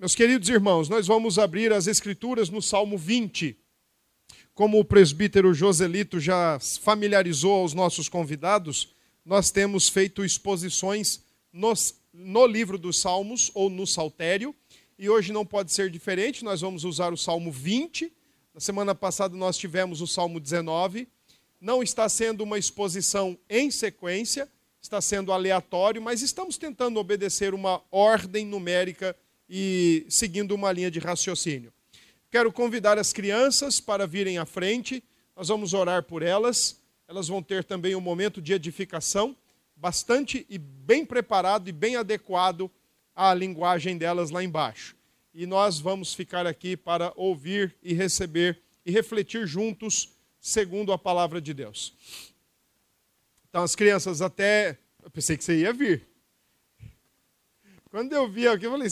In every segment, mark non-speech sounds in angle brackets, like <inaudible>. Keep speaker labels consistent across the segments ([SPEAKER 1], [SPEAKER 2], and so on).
[SPEAKER 1] Meus queridos irmãos, nós vamos abrir as Escrituras no Salmo 20. Como o presbítero Joselito já familiarizou aos nossos convidados, nós temos feito exposições nos, no livro dos Salmos ou no Saltério, e hoje não pode ser diferente, nós vamos usar o Salmo 20. Na semana passada nós tivemos o Salmo 19. Não está sendo uma exposição em sequência, está sendo aleatório, mas estamos tentando obedecer uma ordem numérica e seguindo uma linha de raciocínio. Quero convidar as crianças para virem à frente, nós vamos orar por elas, elas vão ter também um momento de edificação, bastante e bem preparado e bem adequado à linguagem delas lá embaixo. E nós vamos ficar aqui para ouvir e receber e refletir juntos segundo a palavra de Deus. Então, as crianças até. Eu pensei que você ia vir. Quando eu vi aqui, eu falei: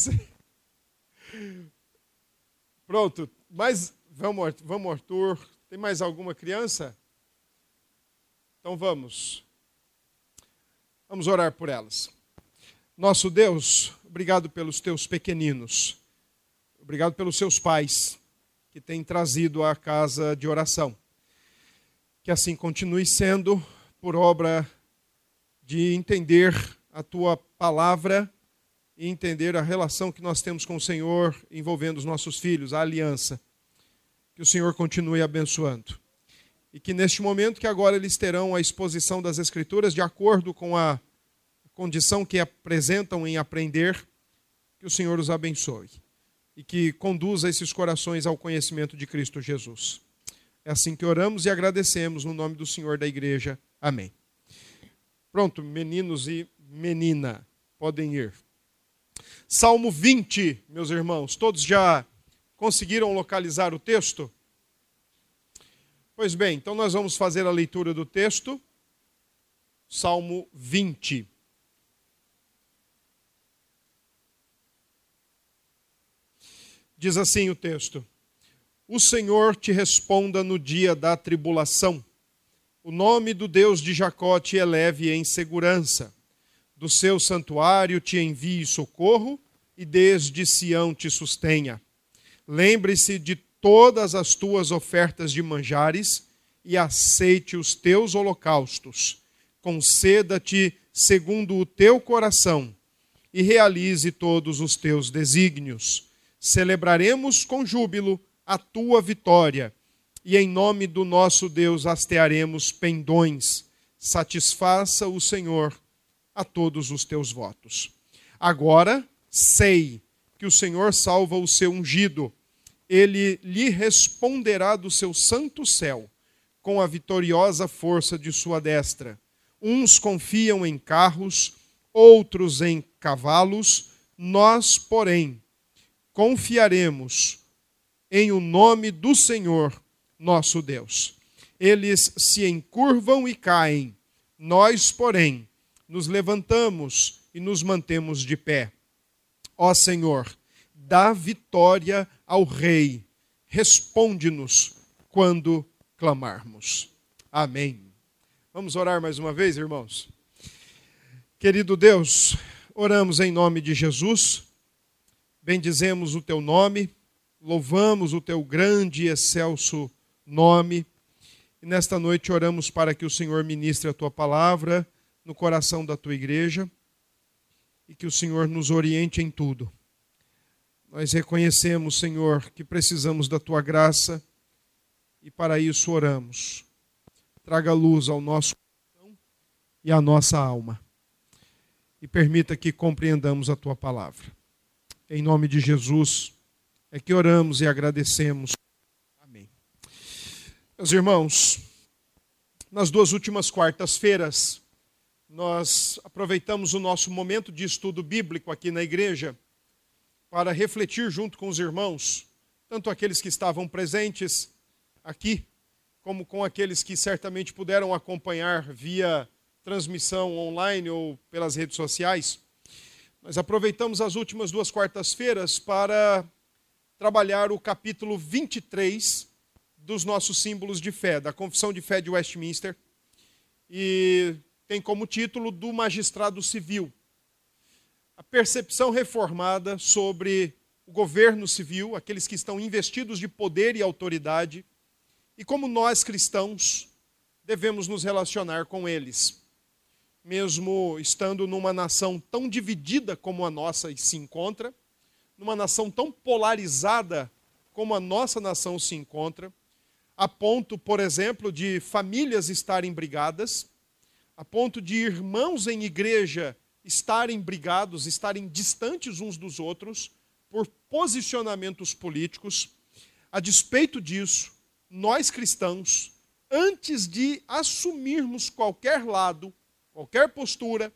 [SPEAKER 1] Pronto, mas vamos, vamos, Arthur. Tem mais alguma criança? Então vamos. Vamos orar por elas. Nosso Deus, obrigado pelos teus pequeninos. Obrigado pelos seus pais que têm trazido a casa de oração. Que assim continue sendo por obra de entender a tua palavra e entender a relação que nós temos com o Senhor envolvendo os nossos filhos, a aliança. Que o Senhor continue abençoando. E que neste momento que agora eles terão a exposição das Escrituras de acordo com a condição que apresentam em aprender, que o Senhor os abençoe e que conduza esses corações ao conhecimento de Cristo Jesus. É assim que oramos e agradecemos no nome do Senhor da igreja. Amém. Pronto, meninos e menina, podem ir. Salmo 20, meus irmãos, todos já conseguiram localizar o texto? Pois bem, então nós vamos fazer a leitura do texto. Salmo 20. Diz assim o texto: O Senhor te responda no dia da tribulação. O nome do Deus de Jacó te eleve em segurança do seu santuário te envie socorro e desde Sião te sustenha. Lembre-se de todas as tuas ofertas de manjares e aceite os teus holocaustos. Conceda-te segundo o teu coração e realize todos os teus desígnios. Celebraremos com júbilo a tua vitória e em nome do nosso Deus hastearemos pendões. Satisfaça o Senhor a todos os teus votos. Agora sei que o Senhor salva o seu ungido, ele lhe responderá do seu santo céu, com a vitoriosa força de sua destra. Uns confiam em carros, outros em cavalos, nós, porém, confiaremos em o nome do Senhor, nosso Deus. Eles se encurvam e caem, nós, porém, nos levantamos e nos mantemos de pé. Ó Senhor, dá vitória ao Rei, responde-nos quando clamarmos. Amém. Vamos orar mais uma vez, irmãos? Querido Deus, oramos em nome de Jesus, bendizemos o teu nome, louvamos o teu grande e excelso nome, e nesta noite oramos para que o Senhor ministre a tua palavra no coração da tua igreja e que o Senhor nos oriente em tudo. Nós reconhecemos, Senhor, que precisamos da tua graça e para isso oramos. Traga luz ao nosso coração e à nossa alma e permita que compreendamos a tua palavra. Em nome de Jesus é que oramos e agradecemos. Amém. Meus irmãos, nas duas últimas quartas-feiras, nós aproveitamos o nosso momento de estudo bíblico aqui na igreja para refletir junto com os irmãos, tanto aqueles que estavam presentes aqui, como com aqueles que certamente puderam acompanhar via transmissão online ou pelas redes sociais. Nós aproveitamos as últimas duas quartas-feiras para trabalhar o capítulo 23 dos nossos símbolos de fé, da Confissão de Fé de Westminster. E tem como título do magistrado civil. A percepção reformada sobre o governo civil, aqueles que estão investidos de poder e autoridade, e como nós cristãos devemos nos relacionar com eles. Mesmo estando numa nação tão dividida como a nossa se encontra, numa nação tão polarizada como a nossa nação se encontra, a ponto, por exemplo, de famílias estarem brigadas, a ponto de irmãos em igreja estarem brigados, estarem distantes uns dos outros por posicionamentos políticos. A despeito disso, nós cristãos, antes de assumirmos qualquer lado, qualquer postura,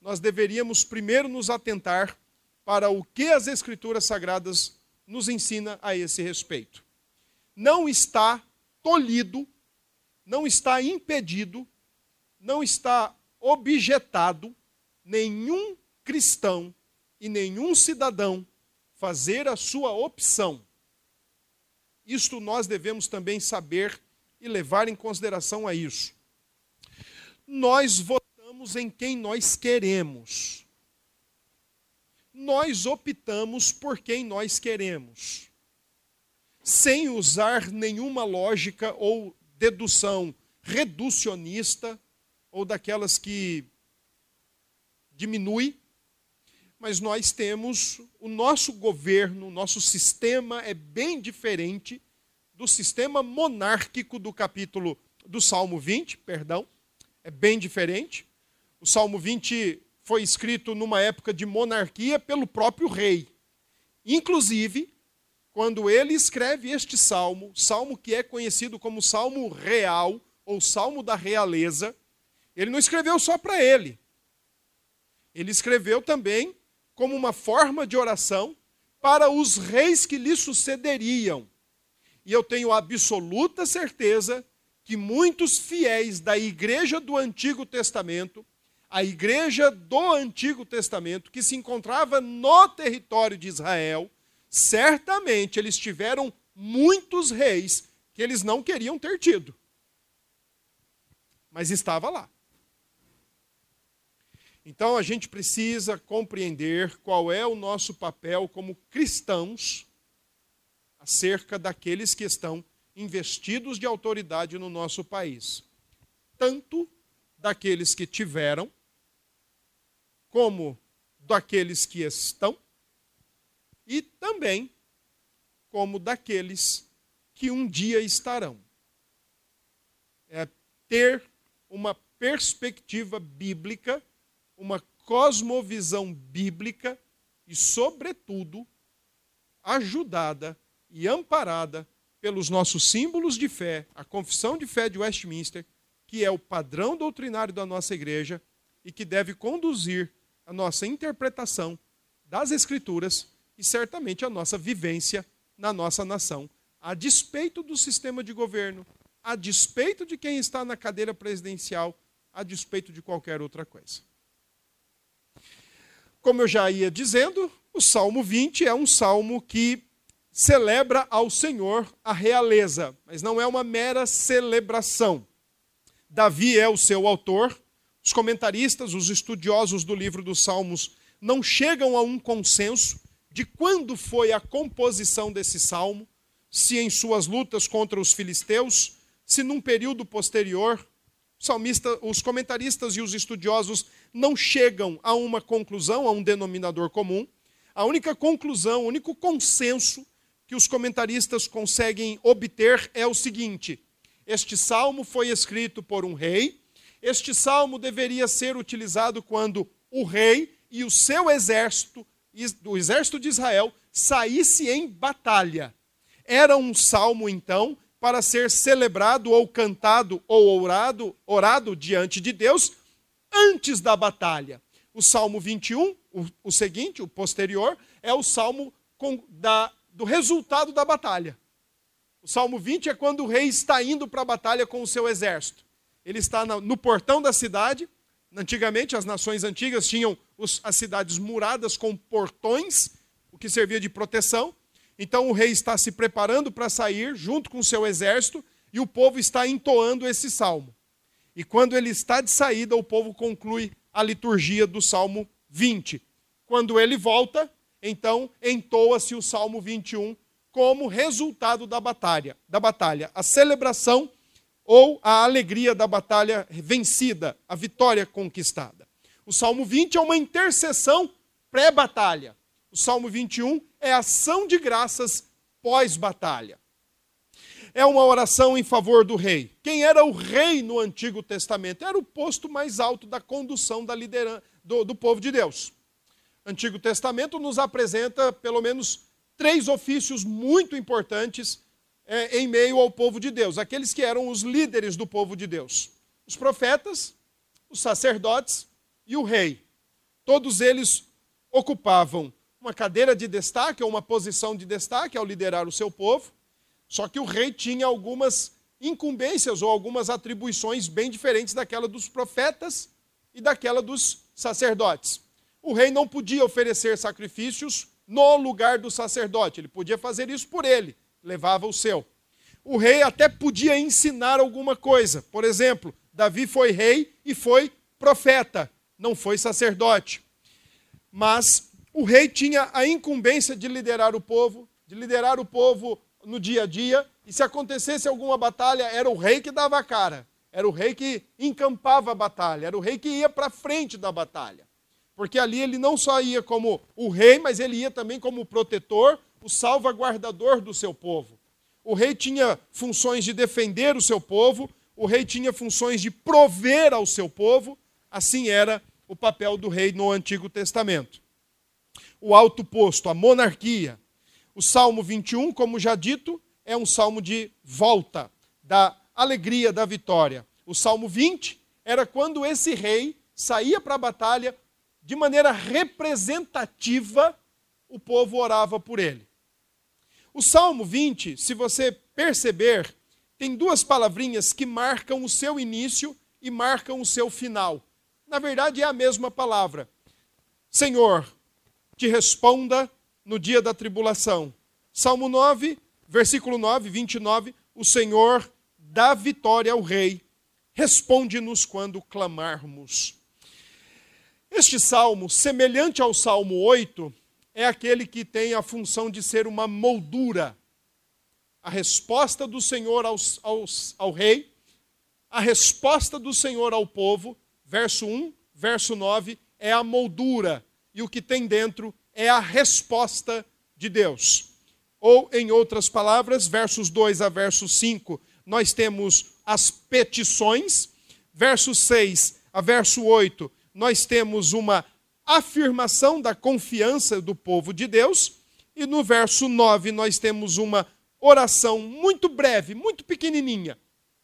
[SPEAKER 1] nós deveríamos primeiro nos atentar para o que as escrituras sagradas nos ensina a esse respeito. Não está tolhido, não está impedido, não está objetado nenhum cristão e nenhum cidadão fazer a sua opção. Isto nós devemos também saber e levar em consideração a isso. Nós votamos em quem nós queremos. Nós optamos por quem nós queremos. Sem usar nenhuma lógica ou dedução reducionista ou daquelas que diminui, mas nós temos o nosso governo, o nosso sistema é bem diferente do sistema monárquico do capítulo do Salmo 20, perdão, é bem diferente. O Salmo 20 foi escrito numa época de monarquia pelo próprio rei. Inclusive, quando ele escreve este salmo, salmo que é conhecido como Salmo Real ou Salmo da Realeza, ele não escreveu só para ele. Ele escreveu também como uma forma de oração para os reis que lhe sucederiam. E eu tenho absoluta certeza que muitos fiéis da igreja do Antigo Testamento, a igreja do Antigo Testamento, que se encontrava no território de Israel, certamente eles tiveram muitos reis que eles não queriam ter tido. Mas estava lá. Então a gente precisa compreender qual é o nosso papel como cristãos acerca daqueles que estão investidos de autoridade no nosso país. Tanto daqueles que tiveram, como daqueles que estão, e também como daqueles que um dia estarão. É ter uma perspectiva bíblica uma cosmovisão bíblica e, sobretudo, ajudada e amparada pelos nossos símbolos de fé, a confissão de fé de Westminster, que é o padrão doutrinário da nossa igreja e que deve conduzir a nossa interpretação das Escrituras e certamente a nossa vivência na nossa nação, a despeito do sistema de governo, a despeito de quem está na cadeira presidencial, a despeito de qualquer outra coisa. Como eu já ia dizendo, o Salmo 20 é um salmo que celebra ao Senhor a realeza, mas não é uma mera celebração. Davi é o seu autor, os comentaristas, os estudiosos do livro dos Salmos não chegam a um consenso de quando foi a composição desse salmo, se em suas lutas contra os filisteus, se num período posterior, salmista, os comentaristas e os estudiosos não chegam a uma conclusão, a um denominador comum. A única conclusão, o único consenso que os comentaristas conseguem obter é o seguinte: este salmo foi escrito por um rei. Este salmo deveria ser utilizado quando o rei e o seu exército, o exército de Israel, saísse em batalha. Era um salmo, então, para ser celebrado ou cantado ou orado, orado diante de Deus antes da batalha. O Salmo 21, o, o seguinte, o posterior, é o salmo com, da, do resultado da batalha. O Salmo 20 é quando o rei está indo para a batalha com o seu exército. Ele está no portão da cidade. Antigamente, as nações antigas tinham os, as cidades muradas com portões, o que servia de proteção. Então o rei está se preparando para sair junto com seu exército e o povo está entoando esse salmo. E quando ele está de saída, o povo conclui a liturgia do Salmo 20. Quando ele volta, então entoa-se o Salmo 21 como resultado da batalha, da batalha, a celebração ou a alegria da batalha vencida, a vitória conquistada. O Salmo 20 é uma intercessão pré-batalha. O Salmo 21 é ação de graças pós-batalha. É uma oração em favor do rei. Quem era o rei no Antigo Testamento? Era o posto mais alto da condução da liderança do, do povo de Deus. Antigo Testamento nos apresenta pelo menos três ofícios muito importantes é, em meio ao povo de Deus, aqueles que eram os líderes do povo de Deus: os profetas, os sacerdotes e o rei. Todos eles ocupavam uma cadeira de destaque ou uma posição de destaque ao liderar o seu povo, só que o rei tinha algumas incumbências ou algumas atribuições bem diferentes daquela dos profetas e daquela dos sacerdotes. O rei não podia oferecer sacrifícios no lugar do sacerdote, ele podia fazer isso por ele, levava o seu. O rei até podia ensinar alguma coisa. Por exemplo, Davi foi rei e foi profeta, não foi sacerdote. Mas o rei tinha a incumbência de liderar o povo, de liderar o povo no dia a dia, e se acontecesse alguma batalha, era o rei que dava a cara, era o rei que encampava a batalha, era o rei que ia para frente da batalha. Porque ali ele não só ia como o rei, mas ele ia também como protetor, o salvaguardador do seu povo. O rei tinha funções de defender o seu povo, o rei tinha funções de prover ao seu povo, assim era o papel do rei no Antigo Testamento. O alto posto, a monarquia. O Salmo 21, como já dito, é um salmo de volta, da alegria da vitória. O Salmo 20 era quando esse rei saía para a batalha de maneira representativa, o povo orava por ele. O Salmo 20, se você perceber, tem duas palavrinhas que marcam o seu início e marcam o seu final. Na verdade, é a mesma palavra. Senhor, te responda no dia da tribulação. Salmo 9, versículo 9, 29. O Senhor dá vitória ao rei. Responde-nos quando clamarmos. Este salmo, semelhante ao Salmo 8, é aquele que tem a função de ser uma moldura. A resposta do Senhor aos, aos, ao rei, a resposta do Senhor ao povo, verso 1, verso 9, é a moldura. E o que tem dentro é a resposta de Deus. Ou, em outras palavras, versos 2 a verso 5, nós temos as petições. Verso 6 a verso 8, nós temos uma afirmação da confiança do povo de Deus. E no verso 9 nós temos uma oração muito breve, muito pequenininha,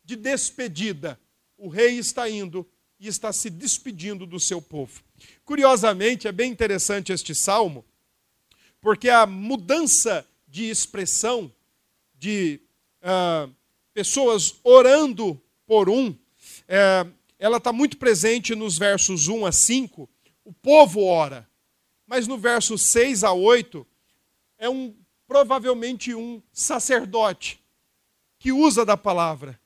[SPEAKER 1] de despedida. O rei está indo e está se despedindo do seu povo. Curiosamente, é bem interessante este salmo, porque a mudança de expressão de uh, pessoas orando por um, uh, ela está muito presente nos versos 1 a 5, o povo ora. Mas no verso 6 a 8, é um provavelmente um sacerdote que usa da palavra.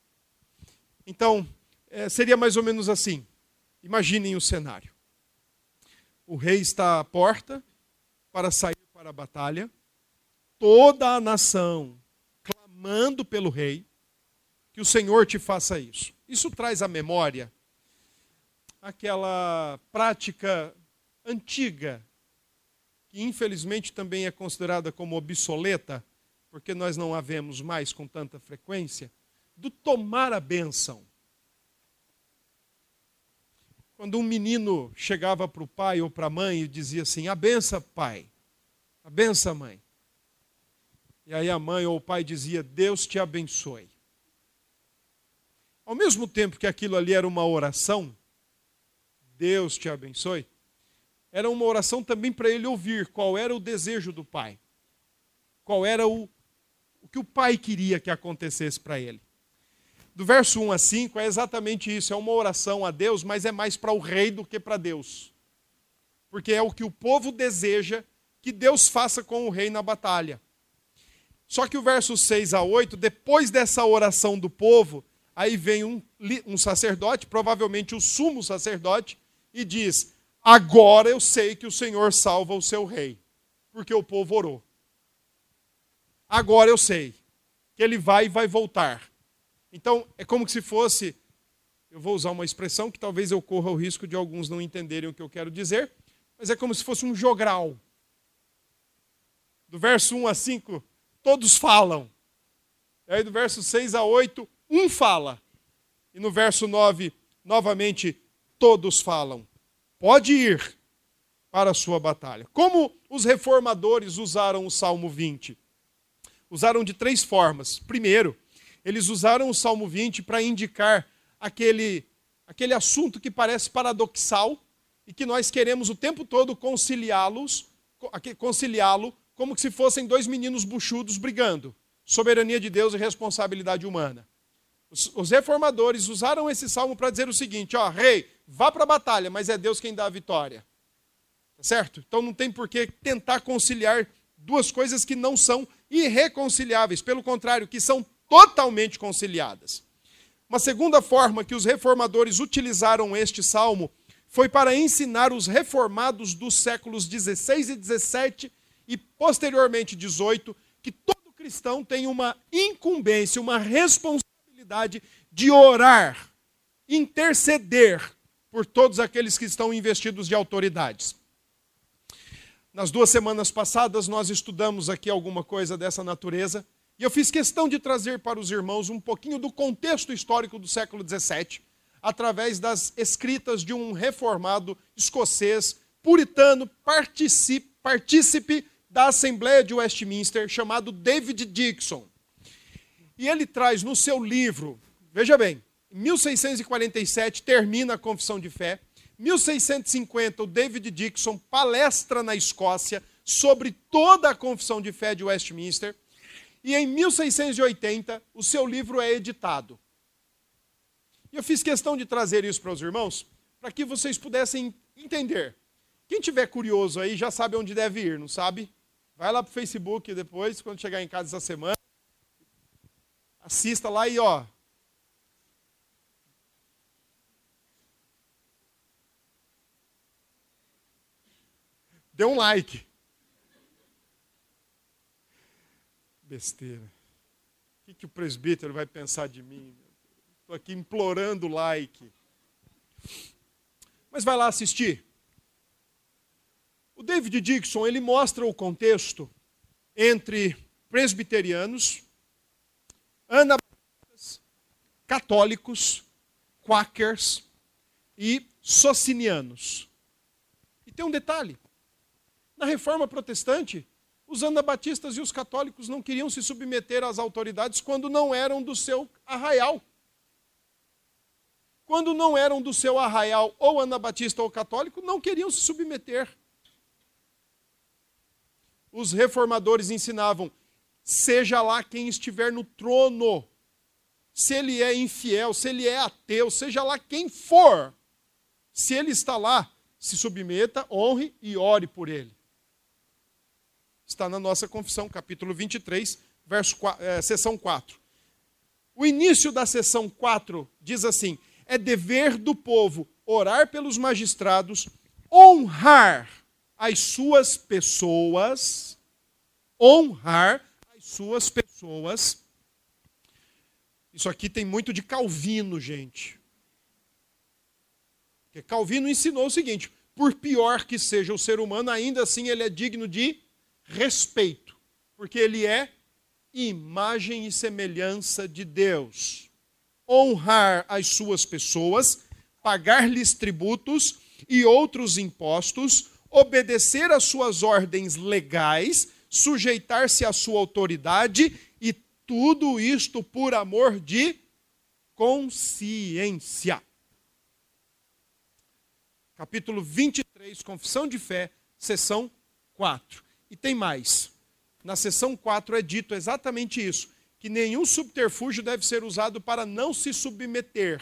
[SPEAKER 1] Então, é, seria mais ou menos assim. Imaginem o cenário. O rei está à porta para sair para a batalha, toda a nação clamando pelo rei, que o Senhor te faça isso. Isso traz à memória aquela prática antiga, que infelizmente também é considerada como obsoleta, porque nós não a vemos mais com tanta frequência, do tomar a bênção. Quando um menino chegava para o pai ou para a mãe e dizia assim: A benção, pai, a benção, mãe. E aí a mãe ou o pai dizia: Deus te abençoe. Ao mesmo tempo que aquilo ali era uma oração, Deus te abençoe, era uma oração também para ele ouvir qual era o desejo do pai, qual era o, o que o pai queria que acontecesse para ele. Do verso 1 a 5 é exatamente isso, é uma oração a Deus, mas é mais para o rei do que para Deus. Porque é o que o povo deseja que Deus faça com o rei na batalha. Só que o verso 6 a 8, depois dessa oração do povo, aí vem um, um sacerdote, provavelmente o sumo sacerdote, e diz: Agora eu sei que o Senhor salva o seu rei. porque o povo orou. Agora eu sei que ele vai e vai voltar. Então, é como se fosse, eu vou usar uma expressão que talvez eu corra o risco de alguns não entenderem o que eu quero dizer, mas é como se fosse um jogral. Do verso 1 a 5, todos falam. E aí do verso 6 a 8, um fala. E no verso 9, novamente, todos falam. Pode ir para a sua batalha. Como os reformadores usaram o Salmo 20? Usaram de três formas. Primeiro, eles usaram o Salmo 20 para indicar aquele, aquele assunto que parece paradoxal e que nós queremos o tempo todo conciliá-los, conciliá-lo como se fossem dois meninos buchudos brigando. Soberania de Deus e responsabilidade humana. Os, os reformadores usaram esse salmo para dizer o seguinte: ó, rei, vá para a batalha, mas é Deus quem dá a vitória. Tá certo? Então não tem por que tentar conciliar duas coisas que não são irreconciliáveis, pelo contrário, que são totalmente conciliadas. Uma segunda forma que os reformadores utilizaram este salmo foi para ensinar os reformados dos séculos 16 e 17 e posteriormente 18 que todo cristão tem uma incumbência, uma responsabilidade de orar, interceder por todos aqueles que estão investidos de autoridades. Nas duas semanas passadas nós estudamos aqui alguma coisa dessa natureza e eu fiz questão de trazer para os irmãos um pouquinho do contexto histórico do século 17 através das escritas de um reformado escocês, puritano, partícipe, da Assembleia de Westminster, chamado David Dixon. E ele traz no seu livro, veja bem, em 1647 termina a Confissão de Fé, 1650 o David Dixon palestra na Escócia sobre toda a Confissão de Fé de Westminster, e em 1680 o seu livro é editado. E eu fiz questão de trazer isso para os irmãos, para que vocês pudessem entender. Quem tiver curioso aí já sabe onde deve ir, não sabe? Vai lá para o Facebook depois, quando chegar em casa essa semana. Assista lá e ó. Dê um like. Besteira. O que, que o presbítero vai pensar de mim? Estou aqui implorando like. Mas vai lá assistir. O David Dixon, ele mostra o contexto entre presbiterianos, anabatistas, católicos, quakers e socinianos. E tem um detalhe. Na reforma protestante, os anabatistas e os católicos não queriam se submeter às autoridades quando não eram do seu arraial quando não eram do seu arraial, ou anabatista ou católico, não queriam se submeter. Os reformadores ensinavam: seja lá quem estiver no trono, se ele é infiel, se ele é ateu, seja lá quem for, se ele está lá, se submeta, honre e ore por ele. Está na nossa confissão, capítulo 23, verso 4, é, sessão 4. O início da sessão 4 diz assim: é dever do povo orar pelos magistrados, honrar as suas pessoas, honrar as suas pessoas. Isso aqui tem muito de Calvino, gente. Porque Calvino ensinou o seguinte: por pior que seja o ser humano, ainda assim ele é digno de respeito, porque ele é imagem e semelhança de Deus honrar as suas pessoas, pagar-lhes tributos e outros impostos, obedecer às suas ordens legais, sujeitar-se à sua autoridade e tudo isto por amor de consciência. Capítulo 23, Confissão de Fé, sessão 4. E tem mais. Na sessão 4 é dito exatamente isso que nenhum subterfúgio deve ser usado para não se submeter.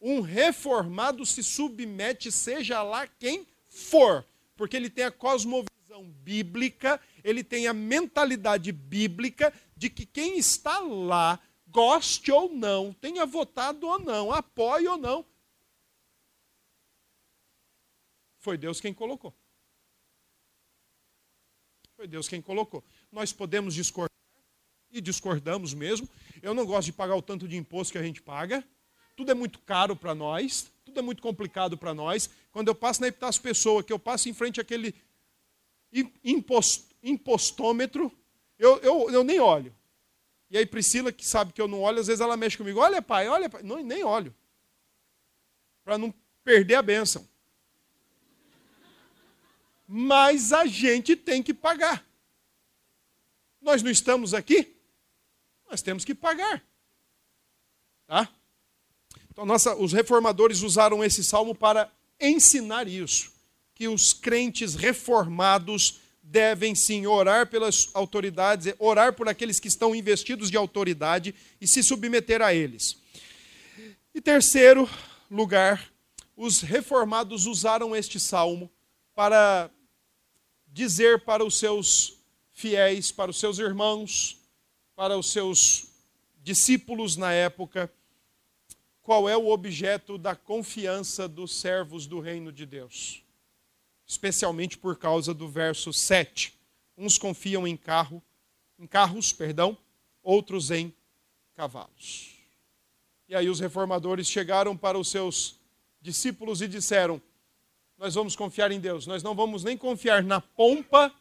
[SPEAKER 1] Um reformado se submete, seja lá quem for, porque ele tem a cosmovisão bíblica, ele tem a mentalidade bíblica de que quem está lá, goste ou não, tenha votado ou não, apoie ou não, foi Deus quem colocou. Foi Deus quem colocou. Nós podemos discordar, e discordamos mesmo. Eu não gosto de pagar o tanto de imposto que a gente paga. Tudo é muito caro para nós, tudo é muito complicado para nós. Quando eu passo na Epitácio Pessoa, que eu passo em frente àquele impost, impostômetro, eu, eu, eu nem olho. E aí Priscila, que sabe que eu não olho, às vezes ela mexe comigo. Olha, pai, olha, pai. Não, nem olho. Para não perder a bênção. Mas a gente tem que pagar. Nós não estamos aqui? Nós temos que pagar. Tá? Então, nossa, os reformadores usaram esse salmo para ensinar isso, que os crentes reformados devem sim orar pelas autoridades, orar por aqueles que estão investidos de autoridade e se submeter a eles. E terceiro lugar, os reformados usaram este salmo para dizer para os seus fiéis, para os seus irmãos, para os seus discípulos na época, qual é o objeto da confiança dos servos do reino de Deus especialmente por causa do verso 7. Uns confiam em carro, em carros, perdão, outros em cavalos. E aí os reformadores chegaram para os seus discípulos e disseram: Nós vamos confiar em Deus, nós não vamos nem confiar na pompa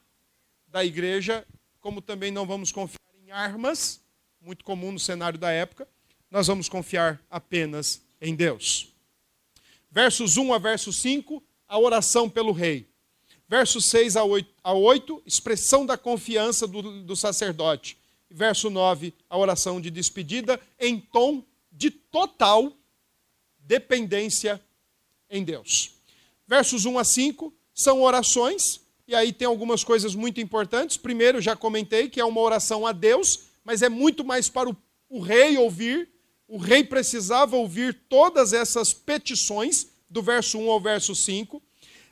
[SPEAKER 1] da igreja, como também não vamos confiar em armas, muito comum no cenário da época, nós vamos confiar apenas em Deus. Versos 1 a verso 5 a oração pelo rei. Verso 6 a 8, a 8 expressão da confiança do, do sacerdote. Verso 9, a oração de despedida em tom de total dependência em Deus. Versos 1 a 5 são orações, e aí tem algumas coisas muito importantes. Primeiro, já comentei que é uma oração a Deus, mas é muito mais para o, o rei ouvir. O rei precisava ouvir todas essas petições do verso 1 ao verso 5.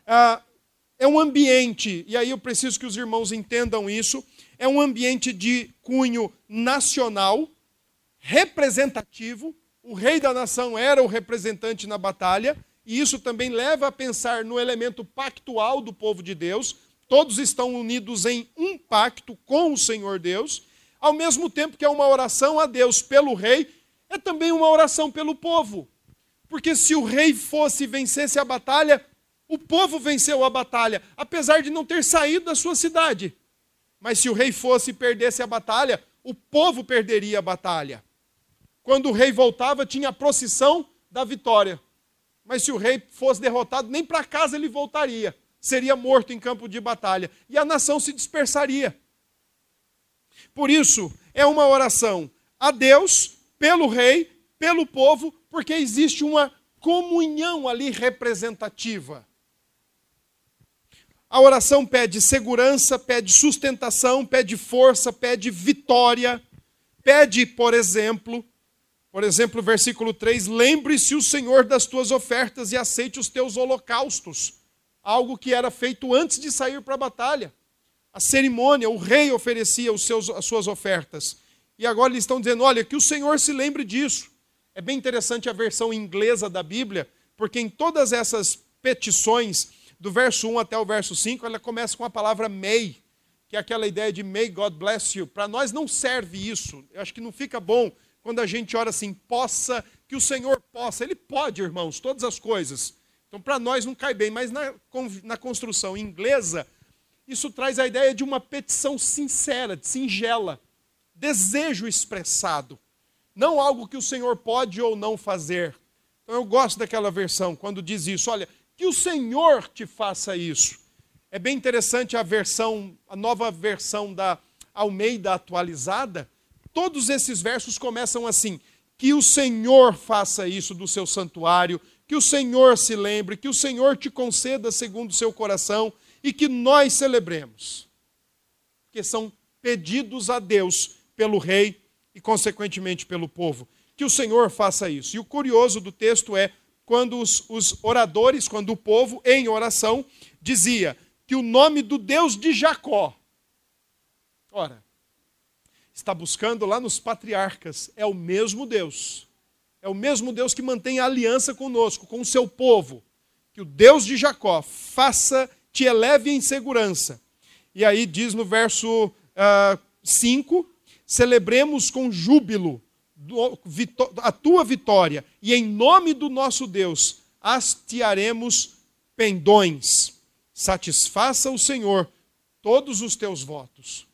[SPEAKER 1] Ah, é um ambiente, e aí eu preciso que os irmãos entendam isso, é um ambiente de cunho nacional, representativo. O rei da nação era o representante na batalha, e isso também leva a pensar no elemento pactual do povo de Deus. Todos estão unidos em um pacto com o Senhor Deus, ao mesmo tempo que é uma oração a Deus pelo rei, é também uma oração pelo povo. Porque se o rei fosse e vencesse a batalha, o povo venceu a batalha, apesar de não ter saído da sua cidade. Mas se o rei fosse e perdesse a batalha, o povo perderia a batalha. Quando o rei voltava, tinha a procissão da vitória. Mas se o rei fosse derrotado, nem para casa ele voltaria. Seria morto em campo de batalha. E a nação se dispersaria. Por isso, é uma oração a Deus, pelo rei, pelo povo, porque existe uma comunhão ali representativa. A oração pede segurança, pede sustentação, pede força, pede vitória. Pede, por exemplo, por exemplo, versículo 3: Lembre-se o Senhor das tuas ofertas e aceite os teus holocaustos. Algo que era feito antes de sair para a batalha. A cerimônia, o rei oferecia os seus, as suas ofertas. E agora eles estão dizendo: olha, que o Senhor se lembre disso. É bem interessante a versão inglesa da Bíblia, porque em todas essas petições, do verso 1 até o verso 5, ela começa com a palavra may, que é aquela ideia de may God bless you. Para nós não serve isso. Eu acho que não fica bom quando a gente ora assim, possa, que o Senhor possa. Ele pode, irmãos, todas as coisas. Então, para nós não cai bem, mas na, na construção inglesa, isso traz a ideia de uma petição sincera, singela, desejo expressado não algo que o Senhor pode ou não fazer. Então eu gosto daquela versão quando diz isso, olha, que o Senhor te faça isso. É bem interessante a versão, a nova versão da Almeida atualizada. Todos esses versos começam assim: que o Senhor faça isso do seu santuário, que o Senhor se lembre, que o Senhor te conceda segundo o seu coração e que nós celebremos. Porque são pedidos a Deus pelo rei e, consequentemente, pelo povo. Que o Senhor faça isso. E o curioso do texto é quando os, os oradores, quando o povo, em oração, dizia que o nome do Deus de Jacó, ora, está buscando lá nos patriarcas, é o mesmo Deus. É o mesmo Deus que mantém a aliança conosco, com o seu povo. Que o Deus de Jacó faça, te eleve em segurança E aí diz no verso 5: uh, celebremos com júbilo a tua vitória, e em nome do nosso Deus hastearemos pendões. Satisfaça o Senhor todos os teus votos.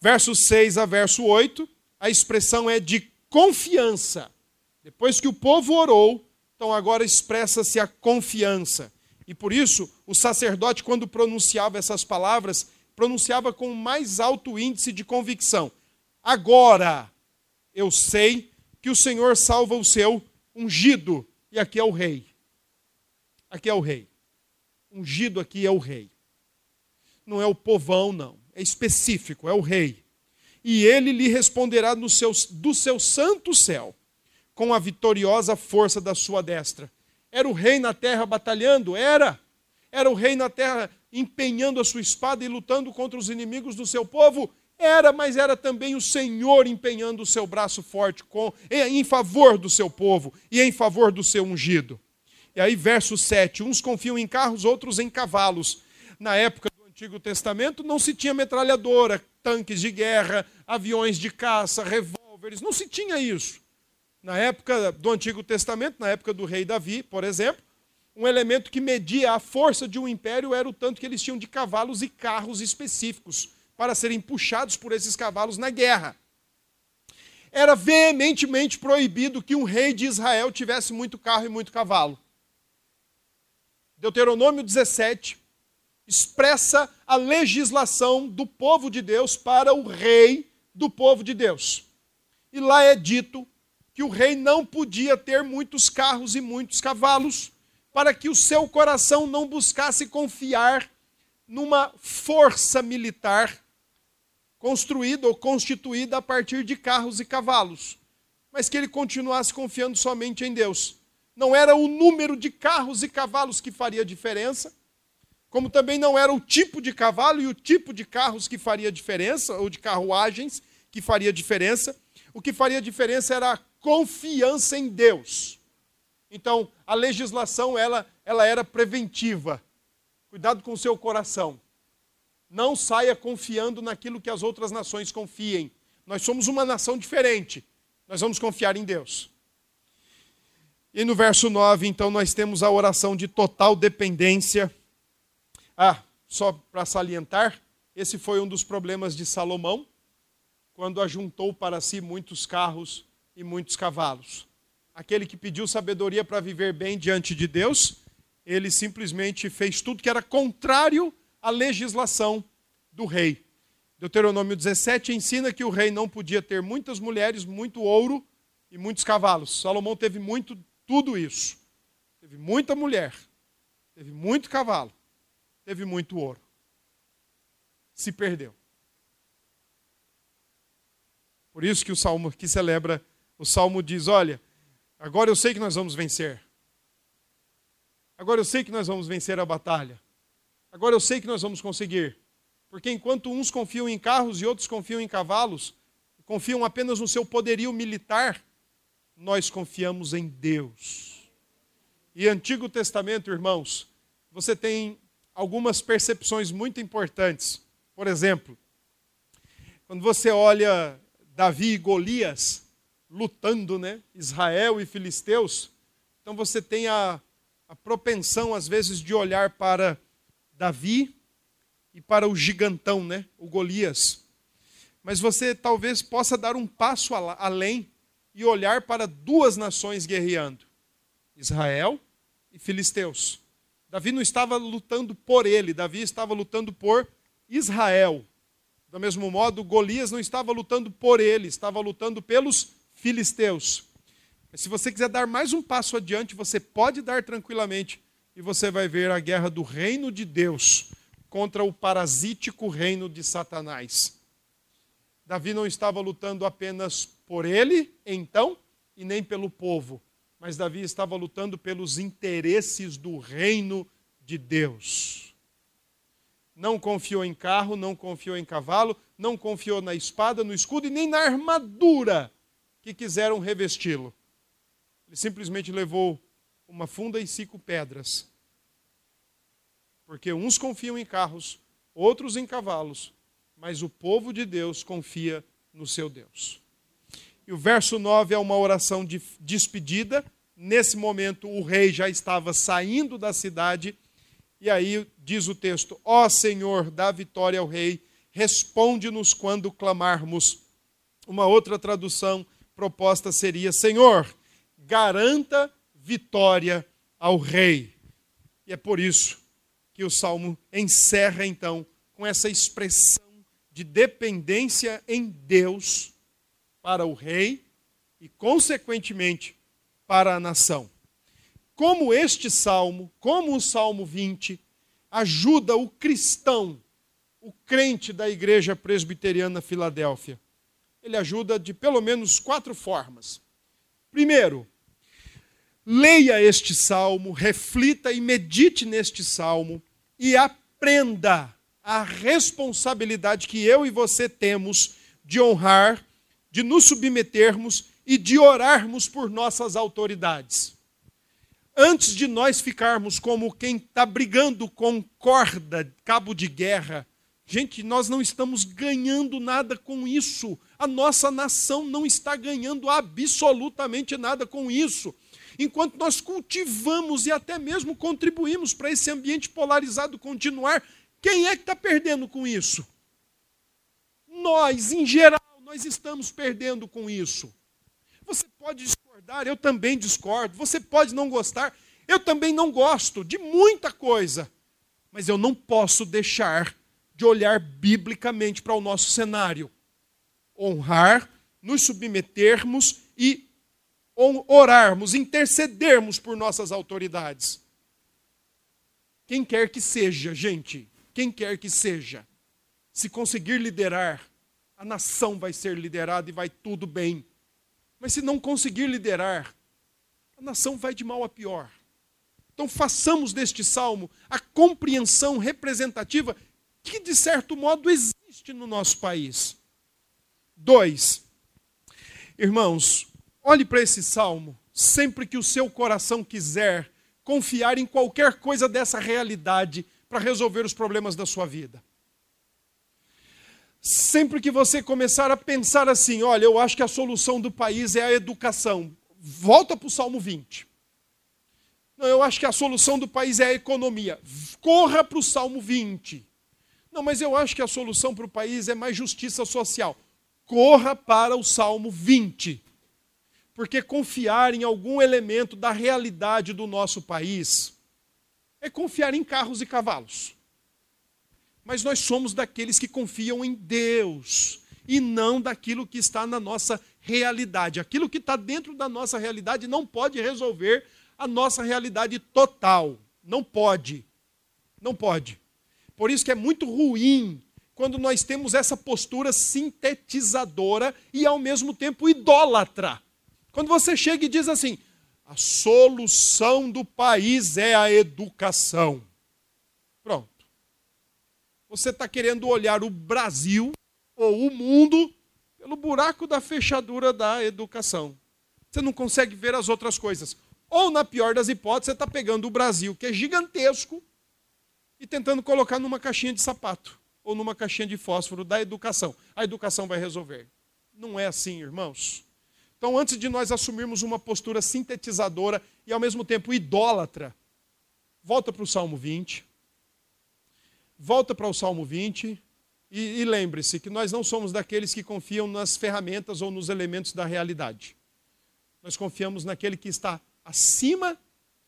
[SPEAKER 1] Verso 6 a verso 8, a expressão é de confiança. Depois que o povo orou, então agora expressa-se a confiança. E por isso, o sacerdote, quando pronunciava essas palavras, pronunciava com o mais alto índice de convicção. Agora eu sei que o Senhor salva o seu ungido, e aqui é o rei. Aqui é o rei. Ungido aqui é o rei. Não é o povão, não. É específico, é o rei. E ele lhe responderá no seu, do seu santo céu, com a vitoriosa força da sua destra. Era o rei na terra batalhando? Era. Era o rei na terra empenhando a sua espada e lutando contra os inimigos do seu povo? Era, mas era também o Senhor empenhando o seu braço forte com, em favor do seu povo e em favor do seu ungido. E aí, verso 7: uns confiam em carros, outros em cavalos. Na época Antigo Testamento não se tinha metralhadora, tanques de guerra, aviões de caça, revólveres, não se tinha isso. Na época do Antigo Testamento, na época do rei Davi, por exemplo, um elemento que media a força de um império era o tanto que eles tinham de cavalos e carros específicos para serem puxados por esses cavalos na guerra. Era veementemente proibido que um rei de Israel tivesse muito carro e muito cavalo. Deuteronômio 17 expressa a legislação do povo de Deus para o rei do povo de Deus. E lá é dito que o rei não podia ter muitos carros e muitos cavalos, para que o seu coração não buscasse confiar numa força militar construída ou constituída a partir de carros e cavalos, mas que ele continuasse confiando somente em Deus. Não era o número de carros e cavalos que faria diferença, como também não era o tipo de cavalo e o tipo de carros que faria diferença, ou de carruagens que faria diferença. O que faria diferença era a confiança em Deus. Então, a legislação ela, ela era preventiva. Cuidado com o seu coração. Não saia confiando naquilo que as outras nações confiem. Nós somos uma nação diferente. Nós vamos confiar em Deus. E no verso 9, então, nós temos a oração de total dependência ah, só para salientar, esse foi um dos problemas de Salomão, quando ajuntou para si muitos carros e muitos cavalos. Aquele que pediu sabedoria para viver bem diante de Deus, ele simplesmente fez tudo que era contrário à legislação do rei. Deuteronômio 17 ensina que o rei não podia ter muitas mulheres, muito ouro e muitos cavalos. Salomão teve muito tudo isso. Teve muita mulher, teve muito cavalo, teve muito ouro. Se perdeu. Por isso que o salmo que celebra, o salmo diz: Olha, agora eu sei que nós vamos vencer. Agora eu sei que nós vamos vencer a batalha. Agora eu sei que nós vamos conseguir. Porque enquanto uns confiam em carros e outros confiam em cavalos, confiam apenas no seu poderio militar, nós confiamos em Deus. E Antigo Testamento, irmãos, você tem algumas percepções muito importantes. Por exemplo, quando você olha Davi e Golias lutando, né? Israel e filisteus, então você tem a, a propensão, às vezes, de olhar para Davi e para o gigantão, né? O Golias. Mas você talvez possa dar um passo além e olhar para duas nações guerreando: Israel e filisteus. Davi não estava lutando por ele, Davi estava lutando por Israel. Do mesmo modo, Golias não estava lutando por ele, estava lutando pelos filisteus. Mas se você quiser dar mais um passo adiante, você pode dar tranquilamente e você vai ver a guerra do reino de Deus contra o parasítico reino de Satanás. Davi não estava lutando apenas por ele, então, e nem pelo povo mas Davi estava lutando pelos interesses do reino de Deus. Não confiou em carro, não confiou em cavalo, não confiou na espada, no escudo e nem na armadura que quiseram revesti-lo. Ele simplesmente levou uma funda e cinco pedras. Porque uns confiam em carros, outros em cavalos, mas o povo de Deus confia no seu Deus. E o verso 9 é uma oração de despedida. Nesse momento, o rei já estava saindo da cidade. E aí diz o texto: Ó Senhor, dá vitória ao rei, responde-nos quando clamarmos. Uma outra tradução proposta seria: Senhor, garanta vitória ao rei. E é por isso que o salmo encerra então com essa expressão de dependência em Deus para o rei e, consequentemente, para a nação. Como este salmo, como o Salmo 20, ajuda o cristão, o crente da igreja presbiteriana Filadélfia? Ele ajuda de pelo menos quatro formas. Primeiro, leia este salmo, reflita e medite neste salmo e aprenda a responsabilidade que eu e você temos de honrar, de nos submetermos e de orarmos por nossas autoridades. Antes de nós ficarmos como quem está brigando com corda, cabo de guerra, gente, nós não estamos ganhando nada com isso. A nossa nação não está ganhando absolutamente nada com isso enquanto nós cultivamos e até mesmo contribuímos para esse ambiente polarizado continuar, quem é que está perdendo com isso? Nós, em geral, nós estamos perdendo com isso. Você pode discordar, eu também discordo. Você pode não gostar, eu também não gosto de muita coisa. Mas eu não posso deixar de olhar biblicamente para o nosso cenário. Honrar, nos submetermos e orarmos, intercedermos por nossas autoridades. Quem quer que seja, gente, quem quer que seja, se conseguir liderar, a nação vai ser liderada e vai tudo bem. Mas se não conseguir liderar, a nação vai de mal a pior. Então façamos deste salmo a compreensão representativa que, de certo modo, existe no nosso país. Dois, irmãos, Olhe para esse salmo, sempre que o seu coração quiser confiar em qualquer coisa dessa realidade para resolver os problemas da sua vida. Sempre que você começar a pensar assim, olha, eu acho que a solução do país é a educação, volta para o Salmo 20. Não, eu acho que a solução do país é a economia, corra para o Salmo 20. Não, mas eu acho que a solução para o país é mais justiça social, corra para o Salmo 20 porque confiar em algum elemento da realidade do nosso país é confiar em carros e cavalos. Mas nós somos daqueles que confiam em Deus e não daquilo que está na nossa realidade. Aquilo que está dentro da nossa realidade não pode resolver a nossa realidade total. Não pode. Não pode. Por isso que é muito ruim quando nós temos essa postura sintetizadora e ao mesmo tempo idólatra. Quando você chega e diz assim: a solução do país é a educação. Pronto. Você está querendo olhar o Brasil ou o mundo pelo buraco da fechadura da educação. Você não consegue ver as outras coisas. Ou, na pior das hipóteses, você está pegando o Brasil, que é gigantesco, e tentando colocar numa caixinha de sapato ou numa caixinha de fósforo da educação. A educação vai resolver. Não é assim, irmãos. Então, antes de nós assumirmos uma postura sintetizadora e ao mesmo tempo idólatra, volta para o Salmo 20. Volta para o Salmo 20 e, e lembre-se que nós não somos daqueles que confiam nas ferramentas ou nos elementos da realidade. Nós confiamos naquele que está acima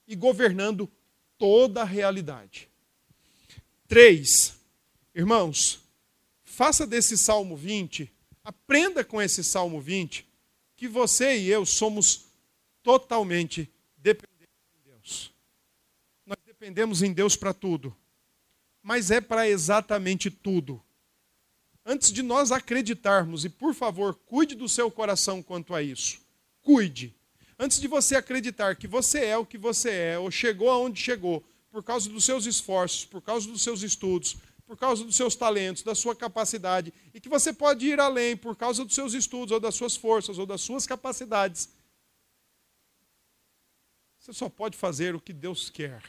[SPEAKER 1] e governando toda a realidade. Três, irmãos, faça desse Salmo 20, aprenda com esse Salmo 20 que você e eu somos totalmente dependentes em Deus. Nós dependemos em Deus para tudo, mas é para exatamente tudo. Antes de nós acreditarmos, e por favor, cuide do seu coração quanto a isso. Cuide. Antes de você acreditar que você é o que você é, ou chegou aonde chegou, por causa dos seus esforços, por causa dos seus estudos, por causa dos seus talentos, da sua capacidade, e que você pode ir além por causa dos seus estudos, ou das suas forças, ou das suas capacidades. Você só pode fazer o que Deus quer.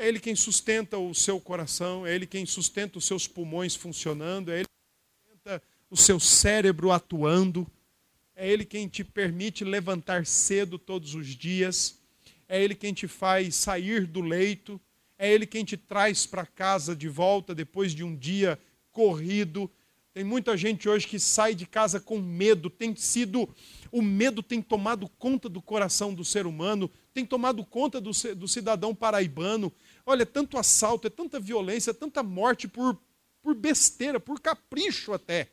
[SPEAKER 1] É Ele quem sustenta o seu coração, é Ele quem sustenta os seus pulmões funcionando, é Ele quem sustenta o seu cérebro atuando, é Ele quem te permite levantar cedo todos os dias, é Ele quem te faz sair do leito, é Ele quem te traz para casa de volta depois de um dia corrido. Tem muita gente hoje que sai de casa com medo, tem sido. O medo tem tomado conta do coração do ser humano, tem tomado conta do, do cidadão paraibano. Olha, tanto assalto, é tanta violência, é tanta morte por, por besteira, por capricho até.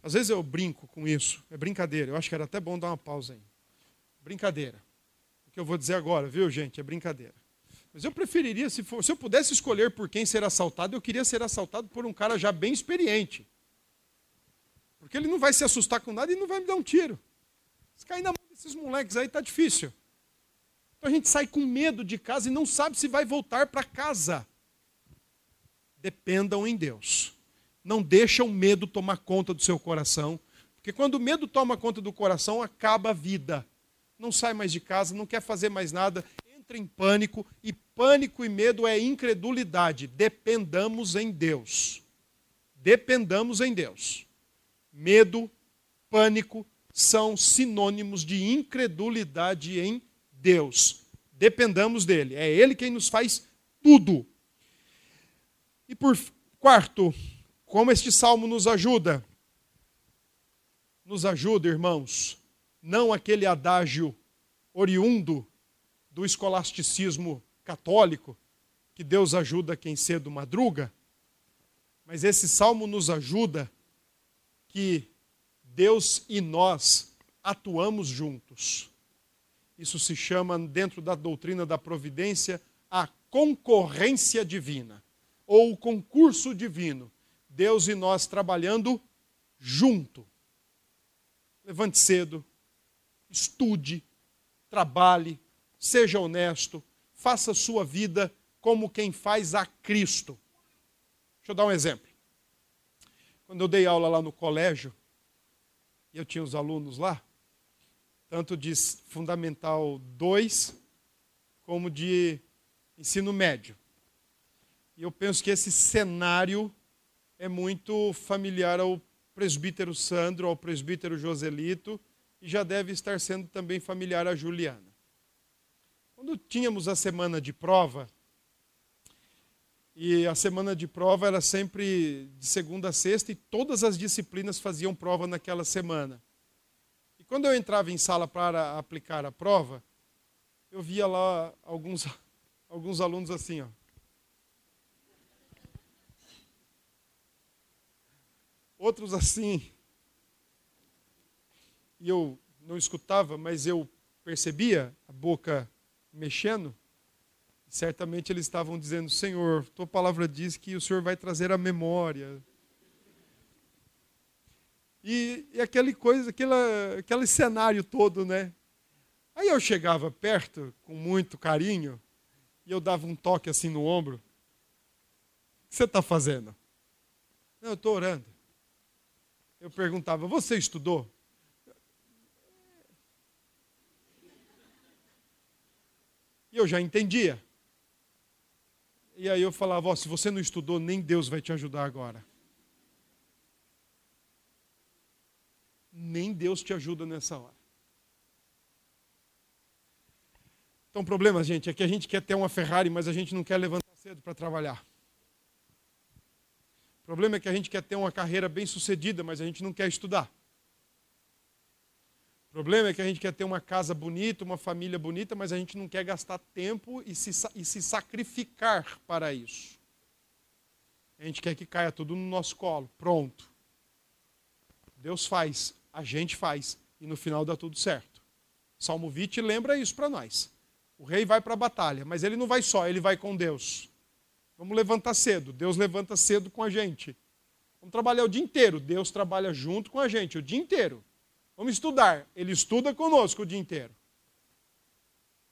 [SPEAKER 1] Às vezes eu brinco com isso, é brincadeira. Eu acho que era até bom dar uma pausa aí. Brincadeira. O que eu vou dizer agora, viu, gente? É brincadeira. Mas eu preferiria, se, for, se eu pudesse escolher por quem ser assaltado, eu queria ser assaltado por um cara já bem experiente. Porque ele não vai se assustar com nada e não vai me dar um tiro. Se cair na mão desses moleques aí, tá difícil. Então a gente sai com medo de casa e não sabe se vai voltar para casa. Dependam em Deus. Não deixa o medo tomar conta do seu coração, porque quando o medo toma conta do coração, acaba a vida. Não sai mais de casa, não quer fazer mais nada, entra em pânico, e pânico e medo é incredulidade. Dependamos em Deus. Dependamos em Deus. Medo, pânico são sinônimos de incredulidade em Deus. Dependamos dele. É ele quem nos faz tudo. E por quarto, como este salmo nos ajuda? Nos ajuda, irmãos, não aquele adágio oriundo do escolasticismo católico, que Deus ajuda quem cedo madruga, mas esse salmo nos ajuda que Deus e nós atuamos juntos. Isso se chama, dentro da doutrina da providência, a concorrência divina, ou o concurso divino. Deus e nós trabalhando junto. Levante cedo, estude, trabalhe, seja honesto, faça a sua vida como quem faz a Cristo. Deixa eu dar um exemplo. Quando eu dei aula lá no colégio, e eu tinha os alunos lá, tanto de Fundamental 2, como de ensino médio. E eu penso que esse cenário é muito familiar ao presbítero Sandro, ao presbítero Joselito, e já deve estar sendo também familiar a Juliana. Quando tínhamos a semana de prova, e a semana de prova era sempre de segunda a sexta, e todas as disciplinas faziam prova naquela semana. Quando eu entrava em sala para aplicar a prova, eu via lá alguns, <laughs> alguns alunos assim, ó. outros assim. E eu não escutava, mas eu percebia a boca mexendo. Certamente eles estavam dizendo: Senhor, tua palavra diz que o Senhor vai trazer a memória. E, e aquele coisa, aquela, aquele cenário todo, né? Aí eu chegava perto, com muito carinho, e eu dava um toque assim no ombro. O que você está fazendo? Não, eu estou orando eu perguntava: Você estudou? E eu já entendia. E aí eu falava: se você não estudou, nem Deus vai te ajudar agora. Nem Deus te ajuda nessa hora. Então o problema, gente, é que a gente quer ter uma Ferrari, mas a gente não quer levantar cedo para trabalhar. O problema é que a gente quer ter uma carreira bem sucedida, mas a gente não quer estudar. O problema é que a gente quer ter uma casa bonita, uma família bonita, mas a gente não quer gastar tempo e se, e se sacrificar para isso. A gente quer que caia tudo no nosso colo. Pronto. Deus faz, a gente faz, e no final dá tudo certo. Salmo 20 lembra isso para nós. O rei vai para a batalha, mas ele não vai só, ele vai com Deus. Vamos levantar cedo. Deus levanta cedo com a gente. Vamos trabalhar o dia inteiro. Deus trabalha junto com a gente o dia inteiro. Vamos estudar. Ele estuda conosco o dia inteiro.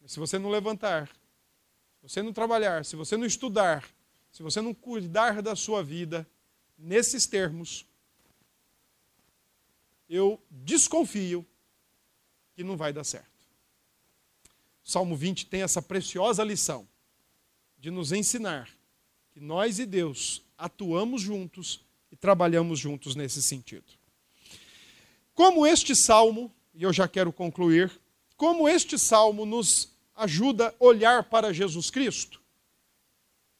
[SPEAKER 1] Mas se você não levantar, se você não trabalhar, se você não estudar, se você não cuidar da sua vida nesses termos, eu desconfio que não vai dar certo. O Salmo 20 tem essa preciosa lição de nos ensinar que nós e Deus atuamos juntos e trabalhamos juntos nesse sentido. Como este salmo, e eu já quero concluir, como este salmo nos ajuda a olhar para Jesus Cristo,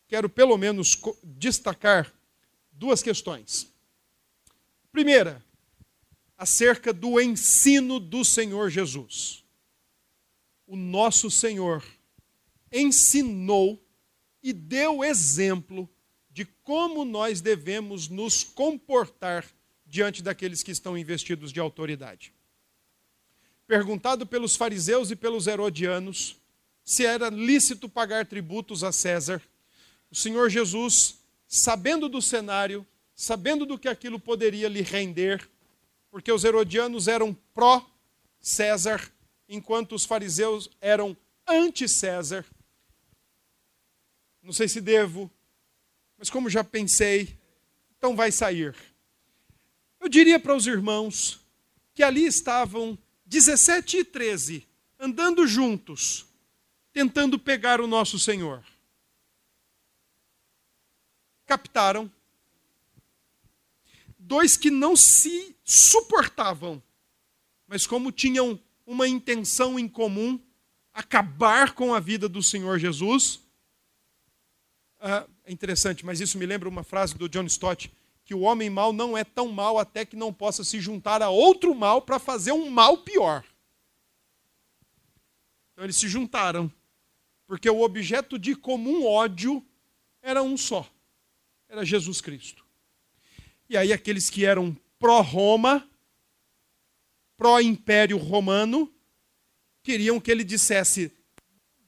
[SPEAKER 1] quero pelo menos destacar duas questões. Primeira, acerca do ensino do Senhor Jesus. O nosso Senhor ensinou e deu exemplo de como nós devemos nos comportar diante daqueles que estão investidos de autoridade. Perguntado pelos fariseus e pelos herodianos se era lícito pagar tributos a César, o Senhor Jesus, sabendo do cenário, sabendo do que aquilo poderia lhe render, porque os herodianos eram pró-César, enquanto os fariseus eram anti-César. Não sei se devo mas como já pensei, então vai sair. Eu diria para os irmãos que ali estavam 17 e 13, andando juntos, tentando pegar o nosso Senhor. Captaram dois que não se suportavam, mas como tinham uma intenção em comum, acabar com a vida do Senhor Jesus, ah, é interessante, mas isso me lembra uma frase do John Stott, que o homem mau não é tão mau até que não possa se juntar a outro mal para fazer um mal pior. Então eles se juntaram, porque o objeto de comum ódio era um só, era Jesus Cristo. E aí aqueles que eram pró-Roma, pró-Império Romano, queriam que ele dissesse: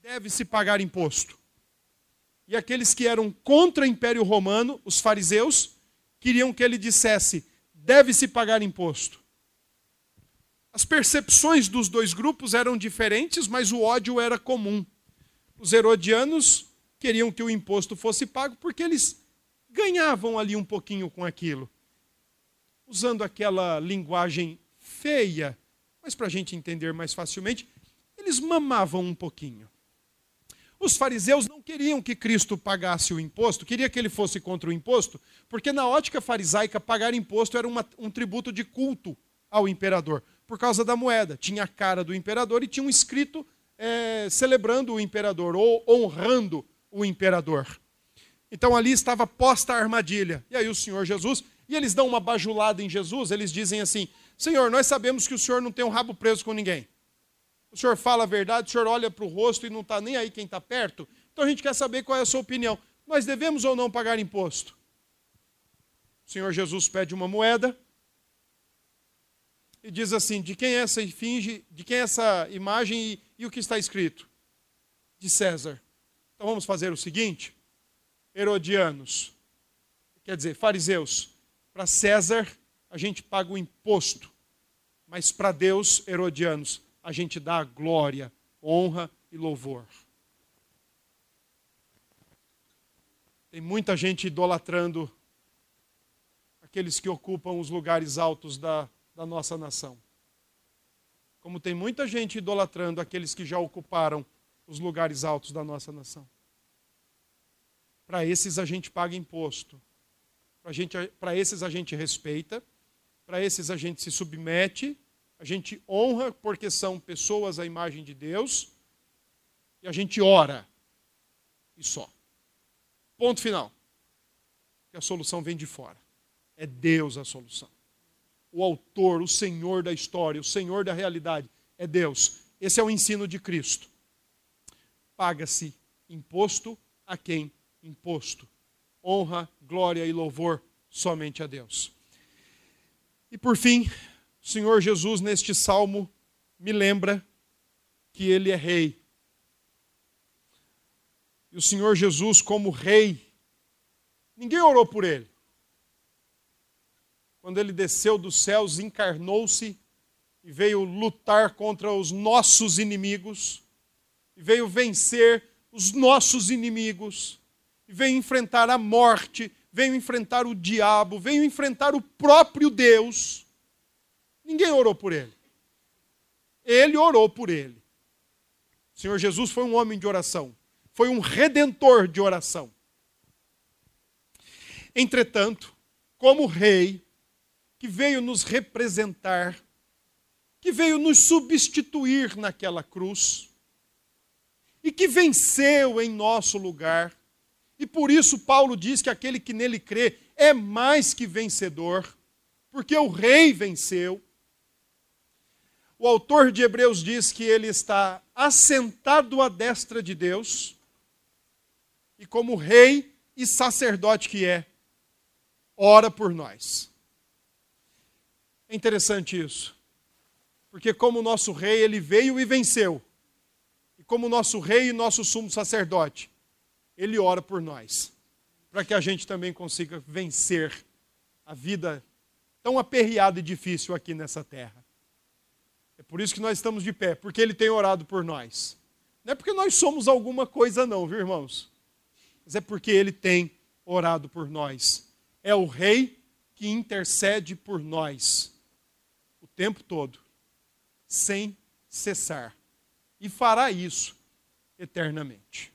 [SPEAKER 1] deve-se pagar imposto. E aqueles que eram contra o Império Romano, os fariseus, queriam que ele dissesse: deve-se pagar imposto. As percepções dos dois grupos eram diferentes, mas o ódio era comum. Os herodianos queriam que o imposto fosse pago porque eles ganhavam ali um pouquinho com aquilo. Usando aquela linguagem feia, mas para a gente entender mais facilmente, eles mamavam um pouquinho. Os fariseus não queriam que Cristo pagasse o imposto, queria que ele fosse contra o imposto, porque na ótica farisaica pagar imposto era uma, um tributo de culto ao imperador, por causa da moeda. Tinha a cara do imperador e tinha um escrito é, celebrando o imperador ou honrando o imperador. Então ali estava posta a armadilha. E aí o Senhor Jesus, e eles dão uma bajulada em Jesus, eles dizem assim: Senhor, nós sabemos que o Senhor não tem um rabo preso com ninguém o senhor fala a verdade, o senhor olha para o rosto e não está nem aí quem está perto. Então a gente quer saber qual é a sua opinião. Nós devemos ou não pagar imposto? O Senhor Jesus pede uma moeda e diz assim: de quem é essa finge, de quem é essa imagem e, e o que está escrito? De César. Então vamos fazer o seguinte: Herodianos, quer dizer, fariseus, para César a gente paga o imposto, mas para Deus, Herodianos, a gente dá glória, honra e louvor. Tem muita gente idolatrando aqueles que ocupam os lugares altos da, da nossa nação. Como tem muita gente idolatrando aqueles que já ocuparam os lugares altos da nossa nação. Para esses a gente paga imposto. Para esses a gente respeita. Para esses a gente se submete a gente honra porque são pessoas à imagem de Deus, e a gente ora, e só. Ponto final. Que a solução vem de fora. É Deus a solução. O autor, o Senhor da história, o Senhor da realidade é Deus. Esse é o ensino de Cristo. Paga-se imposto a quem imposto. Honra, glória e louvor somente a Deus. E por fim, o Senhor Jesus, neste salmo, me lembra que Ele é Rei. E o Senhor Jesus, como Rei, ninguém orou por Ele. Quando Ele desceu dos céus, encarnou-se e veio lutar contra os nossos inimigos, e veio vencer os nossos inimigos, veio enfrentar a morte, veio enfrentar o diabo, veio enfrentar o próprio Deus Ninguém orou por ele. Ele orou por ele. O Senhor Jesus foi um homem de oração, foi um redentor de oração. Entretanto, como rei, que veio nos representar, que veio nos substituir naquela cruz, e que venceu em nosso lugar, e por isso Paulo diz que aquele que nele crê é mais que vencedor, porque o rei venceu. O autor de Hebreus diz que ele está assentado à destra de Deus, e como rei e sacerdote que é, ora por nós. É interessante isso, porque como nosso rei, ele veio e venceu, e como nosso rei e nosso sumo sacerdote, ele ora por nós, para que a gente também consiga vencer a vida tão aperreada e difícil aqui nessa terra. É por isso que nós estamos de pé, porque Ele tem orado por nós. Não é porque nós somos alguma coisa, não, viu, irmãos? Mas é porque Ele tem orado por nós. É o Rei que intercede por nós o tempo todo, sem cessar. E fará isso eternamente.